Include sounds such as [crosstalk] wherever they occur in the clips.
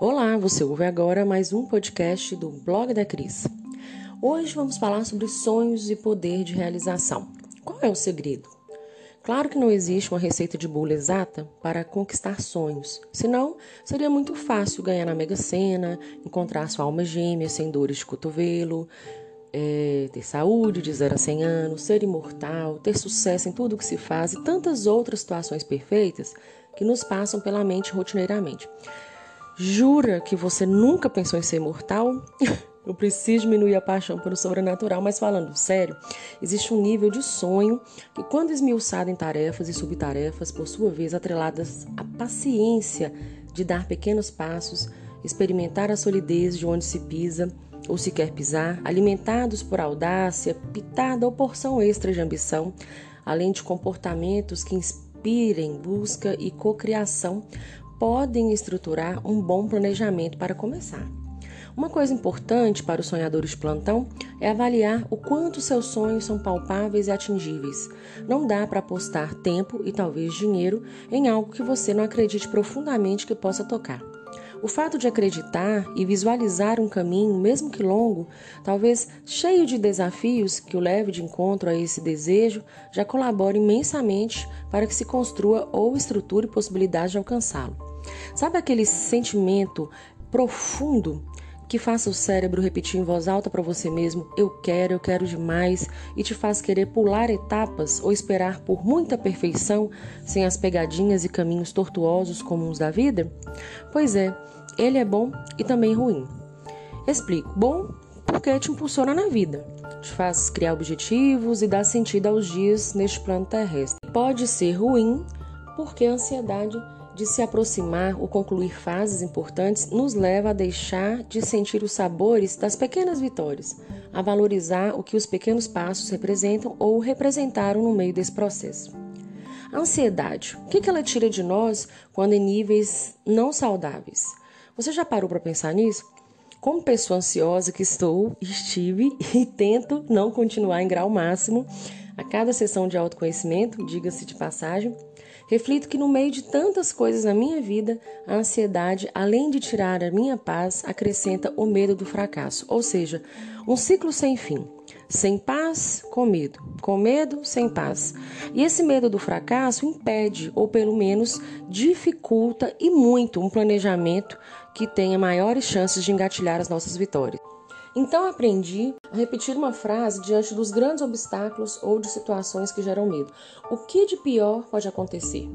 Olá, você ouve agora mais um podcast do Blog da Cris. Hoje vamos falar sobre sonhos e poder de realização. Qual é o segredo? Claro que não existe uma receita de bolo exata para conquistar sonhos, senão seria muito fácil ganhar na Mega Sena, encontrar sua alma gêmea sem dores de cotovelo, é, ter saúde de 0 a 100 anos, ser imortal, ter sucesso em tudo que se faz e tantas outras situações perfeitas que nos passam pela mente rotineiramente. Jura que você nunca pensou em ser imortal? [laughs] Eu preciso diminuir a paixão pelo sobrenatural, mas falando sério, existe um nível de sonho que, quando esmiuçado em tarefas e subtarefas, por sua vez atreladas à paciência de dar pequenos passos, experimentar a solidez de onde se pisa ou se quer pisar, alimentados por audácia, pitada ou porção extra de ambição, além de comportamentos que inspirem busca e cocriação, podem estruturar um bom planejamento para começar. Uma coisa importante para os sonhadores plantão é avaliar o quanto seus sonhos são palpáveis e atingíveis. Não dá para apostar tempo e talvez dinheiro em algo que você não acredite profundamente que possa tocar. O fato de acreditar e visualizar um caminho, mesmo que longo, talvez cheio de desafios que o leve de encontro a esse desejo, já colabora imensamente para que se construa ou estruture possibilidade de alcançá-lo. Sabe aquele sentimento profundo que faça o cérebro repetir em voz alta para você mesmo: eu quero, eu quero demais, e te faz querer pular etapas ou esperar por muita perfeição sem as pegadinhas e caminhos tortuosos comuns da vida? Pois é, ele é bom e também ruim. Explico: bom porque te impulsiona na vida, te faz criar objetivos e dar sentido aos dias neste plano terrestre. Pode ser ruim porque a ansiedade de se aproximar ou concluir fases importantes nos leva a deixar de sentir os sabores das pequenas vitórias, a valorizar o que os pequenos passos representam ou representaram no meio desse processo. A ansiedade, o que ela tira de nós quando em níveis não saudáveis? Você já parou para pensar nisso? Como pessoa ansiosa que estou, estive [laughs] e tento não continuar em grau máximo a cada sessão de autoconhecimento, diga-se de passagem, Reflito que no meio de tantas coisas na minha vida, a ansiedade, além de tirar a minha paz, acrescenta o medo do fracasso, ou seja, um ciclo sem fim. Sem paz, com medo. Com medo, sem paz. E esse medo do fracasso impede, ou pelo menos dificulta e muito, um planejamento que tenha maiores chances de engatilhar as nossas vitórias. Então aprendi a repetir uma frase diante dos grandes obstáculos ou de situações que geram medo. O que de pior pode acontecer?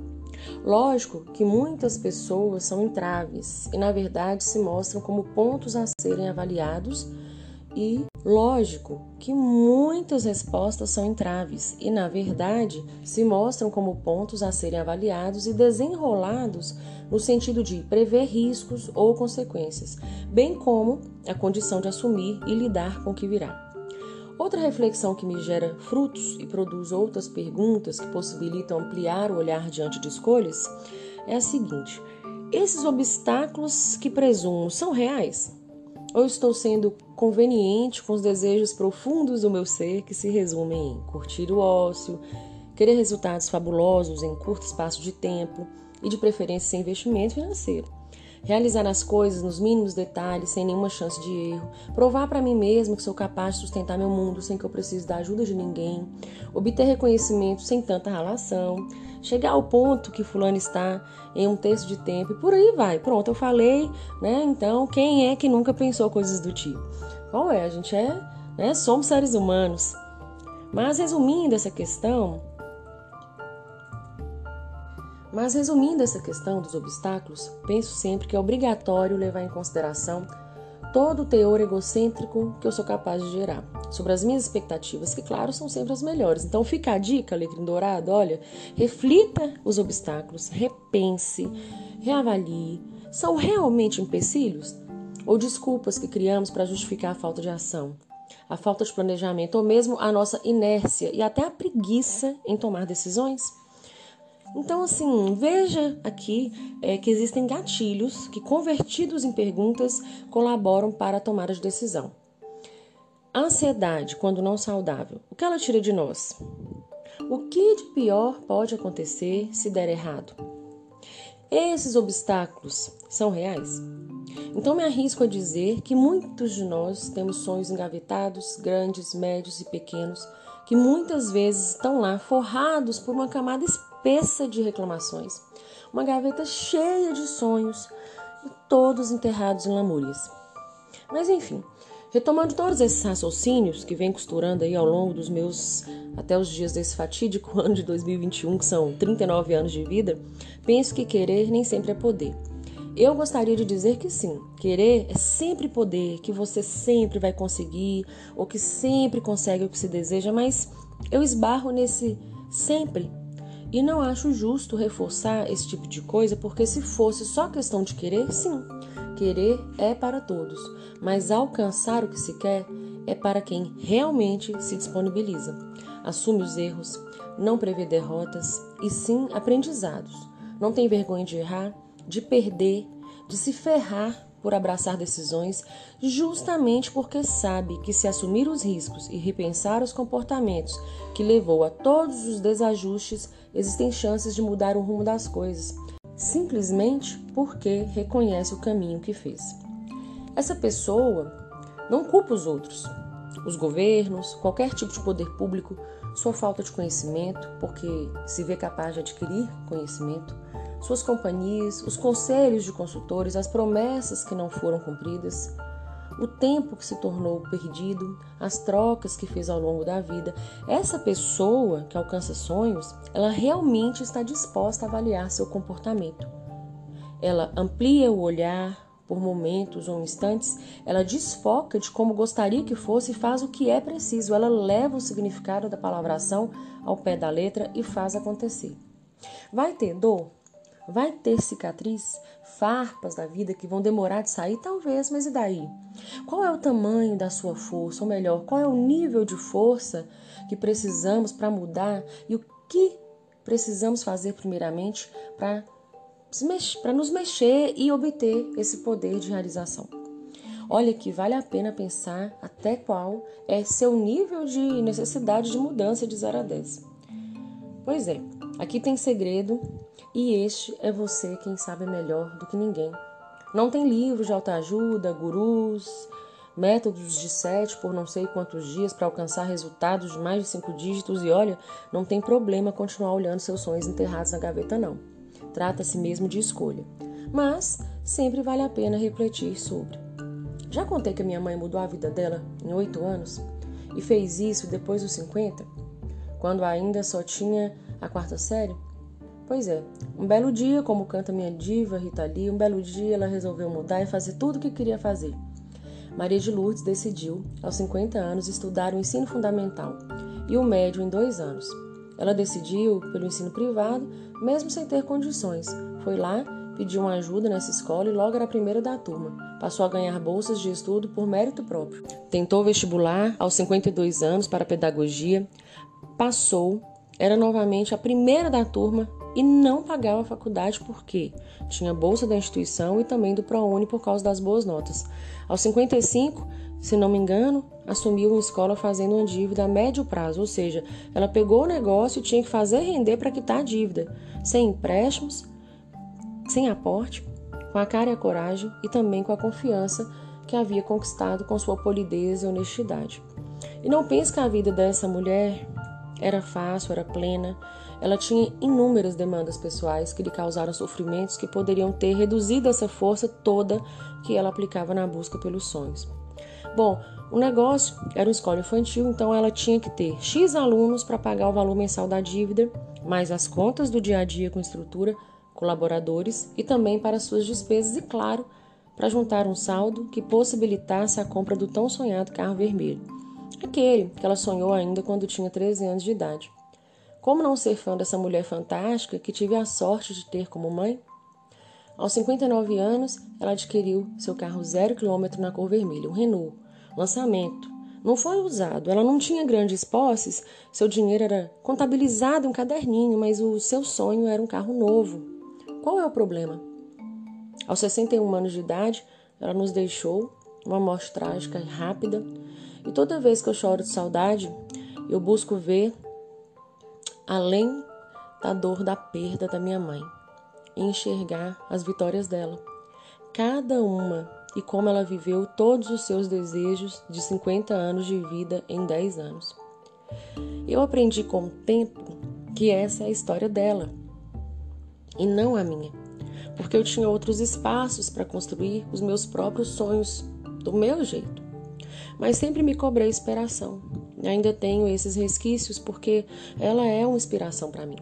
Lógico que muitas pessoas são entraves e, na verdade, se mostram como pontos a serem avaliados e lógico que muitas respostas são entraves e, na verdade, se mostram como pontos a serem avaliados e desenrolados no sentido de prever riscos ou consequências, bem como a condição de assumir e lidar com o que virá. Outra reflexão que me gera frutos e produz outras perguntas que possibilitam ampliar o olhar diante de escolhas é a seguinte: esses obstáculos que presumo são reais? Ou estou sendo conveniente com os desejos profundos do meu ser que se resumem em curtir o ócio, querer resultados fabulosos em curto espaço de tempo e, de preferência, sem investimento financeiro? Realizar as coisas nos mínimos detalhes, sem nenhuma chance de erro, provar para mim mesmo que sou capaz de sustentar meu mundo sem que eu precise da ajuda de ninguém, obter reconhecimento sem tanta relação, chegar ao ponto que fulano está em um terço de tempo e por aí vai. Pronto, eu falei, né? Então, quem é que nunca pensou coisas do tipo? Qual é? A gente é, né? Somos seres humanos. Mas resumindo essa questão, mas resumindo essa questão dos obstáculos, penso sempre que é obrigatório levar em consideração todo o teor egocêntrico que eu sou capaz de gerar sobre as minhas expectativas, que, claro, são sempre as melhores. Então, fica a dica, Alecrim Dourado: olha, reflita os obstáculos, repense, reavalie. São realmente empecilhos ou desculpas que criamos para justificar a falta de ação, a falta de planejamento ou mesmo a nossa inércia e até a preguiça em tomar decisões? Então, assim, veja aqui é, que existem gatilhos que, convertidos em perguntas, colaboram para a tomada de decisão. A ansiedade, quando não saudável, o que ela tira de nós? O que de pior pode acontecer se der errado? Esses obstáculos são reais? Então me arrisco a dizer que muitos de nós temos sonhos engavetados, grandes, médios e pequenos, que muitas vezes estão lá forrados por uma camada espessa de reclamações, uma gaveta cheia de sonhos e todos enterrados em lamúrias. Mas enfim, retomando todos esses raciocínios que vem costurando aí ao longo dos meus até os dias desse fatídico [laughs] ano de 2021, que são 39 anos de vida, penso que querer nem sempre é poder. Eu gostaria de dizer que sim, querer é sempre poder, que você sempre vai conseguir, ou que sempre consegue o que se deseja, mas eu esbarro nesse sempre. E não acho justo reforçar esse tipo de coisa, porque se fosse só questão de querer, sim, querer é para todos, mas alcançar o que se quer é para quem realmente se disponibiliza, assume os erros, não prevê derrotas e sim aprendizados, não tem vergonha de errar de perder, de se ferrar por abraçar decisões, justamente porque sabe que se assumir os riscos e repensar os comportamentos que levou a todos os desajustes, existem chances de mudar o rumo das coisas, simplesmente porque reconhece o caminho que fez. Essa pessoa não culpa os outros, os governos, qualquer tipo de poder público, sua falta de conhecimento, porque se vê capaz de adquirir conhecimento suas companhias, os conselhos de consultores, as promessas que não foram cumpridas, o tempo que se tornou perdido, as trocas que fez ao longo da vida. Essa pessoa que alcança sonhos, ela realmente está disposta a avaliar seu comportamento. Ela amplia o olhar por momentos ou instantes, ela desfoca de como gostaria que fosse e faz o que é preciso. Ela leva o significado da palavração ao pé da letra e faz acontecer. Vai ter dor? Vai ter cicatriz, farpas da vida que vão demorar de sair? Talvez, mas e daí? Qual é o tamanho da sua força? Ou melhor, qual é o nível de força que precisamos para mudar e o que precisamos fazer primeiramente para nos mexer e obter esse poder de realização? Olha que vale a pena pensar até qual é seu nível de necessidade de mudança de 0 a 10. Pois é, aqui tem segredo e este é você quem sabe melhor do que ninguém. Não tem livros de autoajuda, gurus, métodos de sete por não sei quantos dias para alcançar resultados de mais de cinco dígitos e olha, não tem problema continuar olhando seus sonhos enterrados na gaveta não. Trata-se mesmo de escolha. Mas sempre vale a pena refletir sobre. Já contei que minha mãe mudou a vida dela em oito anos e fez isso depois dos 50, quando ainda só tinha a quarta série? Pois é, um belo dia, como canta minha diva Rita Lee, um belo dia ela resolveu mudar e fazer tudo o que queria fazer. Maria de Lourdes decidiu, aos 50 anos, estudar o ensino fundamental e o médio em dois anos. Ela decidiu pelo ensino privado, mesmo sem ter condições. Foi lá, pediu uma ajuda nessa escola e logo era a primeira da turma. Passou a ganhar bolsas de estudo por mérito próprio. Tentou vestibular aos 52 anos para pedagogia, passou, era novamente a primeira da turma e não pagava a faculdade porque tinha bolsa da instituição e também do ProUni por causa das boas notas. Aos 55, se não me engano, assumiu uma escola fazendo uma dívida a médio prazo, ou seja, ela pegou o negócio e tinha que fazer render para quitar a dívida, sem empréstimos, sem aporte, com a cara e a coragem e também com a confiança que havia conquistado com sua polidez e honestidade. E não pense que a vida dessa mulher era fácil, era plena. Ela tinha inúmeras demandas pessoais que lhe causaram sofrimentos que poderiam ter reduzido essa força toda que ela aplicava na busca pelos sonhos. Bom, o negócio era uma escola infantil, então ela tinha que ter X alunos para pagar o valor mensal da dívida, mais as contas do dia a dia com estrutura, colaboradores e também para suas despesas e, claro, para juntar um saldo que possibilitasse a compra do tão sonhado carro vermelho. Aquele que ela sonhou ainda quando tinha 13 anos de idade. Como não ser fã dessa mulher fantástica que tive a sorte de ter como mãe? Aos 59 anos, ela adquiriu seu carro zero quilômetro na cor vermelha, um Renault, lançamento. Não foi usado, ela não tinha grandes posses, seu dinheiro era contabilizado em um caderninho, mas o seu sonho era um carro novo. Qual é o problema? Aos 61 anos de idade, ela nos deixou, uma morte trágica e rápida, e toda vez que eu choro de saudade, eu busco ver além da dor da perda da minha mãe. e enxergar as vitórias dela. Cada uma e como ela viveu todos os seus desejos de 50 anos de vida em 10 anos. Eu aprendi com o tempo que essa é a história dela e não a minha, porque eu tinha outros espaços para construir os meus próprios sonhos do meu jeito. Mas sempre me cobrei inspiração. Ainda tenho esses resquícios porque ela é uma inspiração para mim.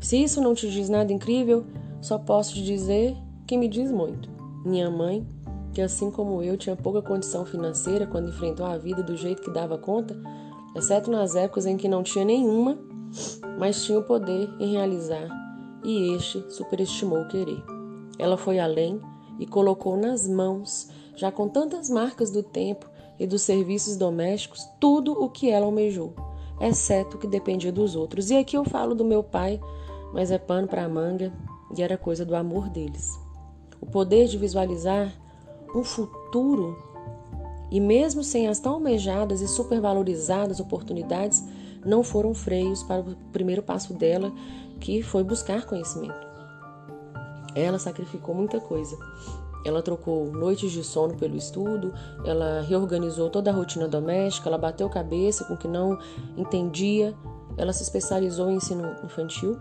Se isso não te diz nada incrível, só posso te dizer que me diz muito. Minha mãe que assim como eu tinha pouca condição financeira quando enfrentou a vida do jeito que dava conta, exceto nas épocas em que não tinha nenhuma, mas tinha o poder em realizar, e este superestimou o querer. Ela foi além e colocou nas mãos, já com tantas marcas do tempo e dos serviços domésticos, tudo o que ela almejou, exceto o que dependia dos outros. E aqui eu falo do meu pai, mas é pano para manga e era coisa do amor deles. O poder de visualizar um futuro e mesmo sem as tão almejadas e supervalorizadas oportunidades, não foram freios para o primeiro passo dela, que foi buscar conhecimento. Ela sacrificou muita coisa. Ela trocou noites de sono pelo estudo, ela reorganizou toda a rotina doméstica, ela bateu cabeça com o que não entendia, ela se especializou em ensino infantil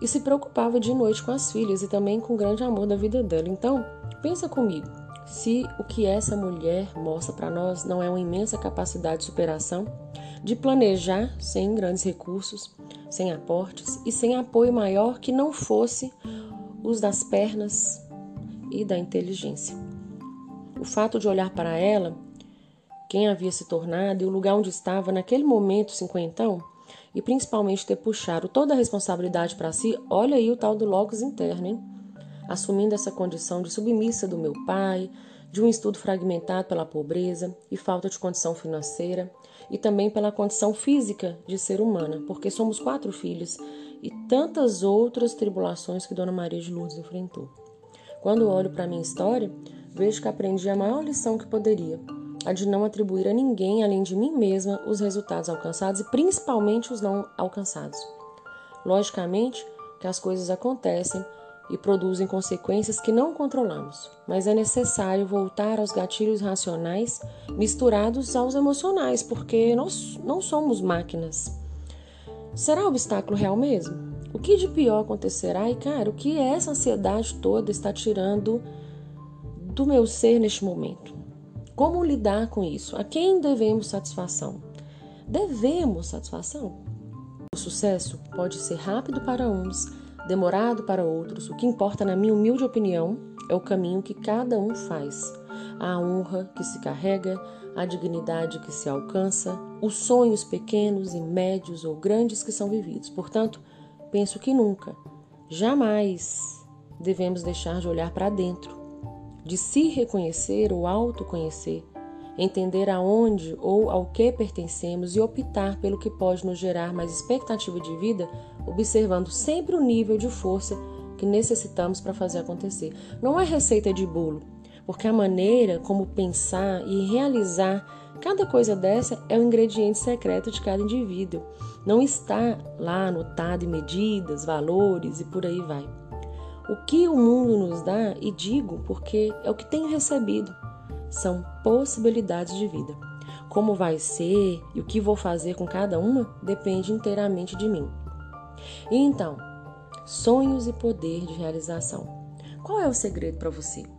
e se preocupava de noite com as filhas e também com o grande amor da vida dela. Então, pensa comigo, se o que essa mulher mostra para nós não é uma imensa capacidade de superação, de planejar sem grandes recursos, sem aportes e sem apoio maior que não fosse os das pernas e da inteligência. O fato de olhar para ela, quem havia se tornado e o lugar onde estava naquele momento cinquentão, e principalmente ter puxado toda a responsabilidade para si, olha aí o tal do logos interno, hein? Assumindo essa condição de submissa do meu pai, de um estudo fragmentado pela pobreza e falta de condição financeira, e também pela condição física de ser humana, porque somos quatro filhos e tantas outras tribulações que Dona Maria de Lourdes enfrentou. Quando olho para a minha história, vejo que aprendi a maior lição que poderia, a de não atribuir a ninguém além de mim mesma os resultados alcançados e principalmente os não alcançados. Logicamente que as coisas acontecem e produzem consequências que não controlamos, mas é necessário voltar aos gatilhos racionais misturados aos emocionais, porque nós não somos máquinas. Será obstáculo real mesmo? O que de pior acontecerá? E, cara, o que essa ansiedade toda está tirando do meu ser neste momento? Como lidar com isso? A quem devemos satisfação? Devemos satisfação? O sucesso pode ser rápido para uns, demorado para outros. O que importa, na minha humilde opinião, é o caminho que cada um faz, a honra que se carrega, a dignidade que se alcança, os sonhos pequenos e médios ou grandes que são vividos. Portanto, penso que nunca, jamais devemos deixar de olhar para dentro de se reconhecer ou autoconhecer, entender aonde ou ao que pertencemos e optar pelo que pode nos gerar mais expectativa de vida, observando sempre o nível de força que necessitamos para fazer acontecer. Não é receita de bolo, porque a maneira como pensar e realizar cada coisa dessa é o ingrediente secreto de cada indivíduo. Não está lá anotado em medidas, valores e por aí vai o que o mundo nos dá, e digo porque é o que tenho recebido, são possibilidades de vida. Como vai ser e o que vou fazer com cada uma depende inteiramente de mim. E então, sonhos e poder de realização. Qual é o segredo para você?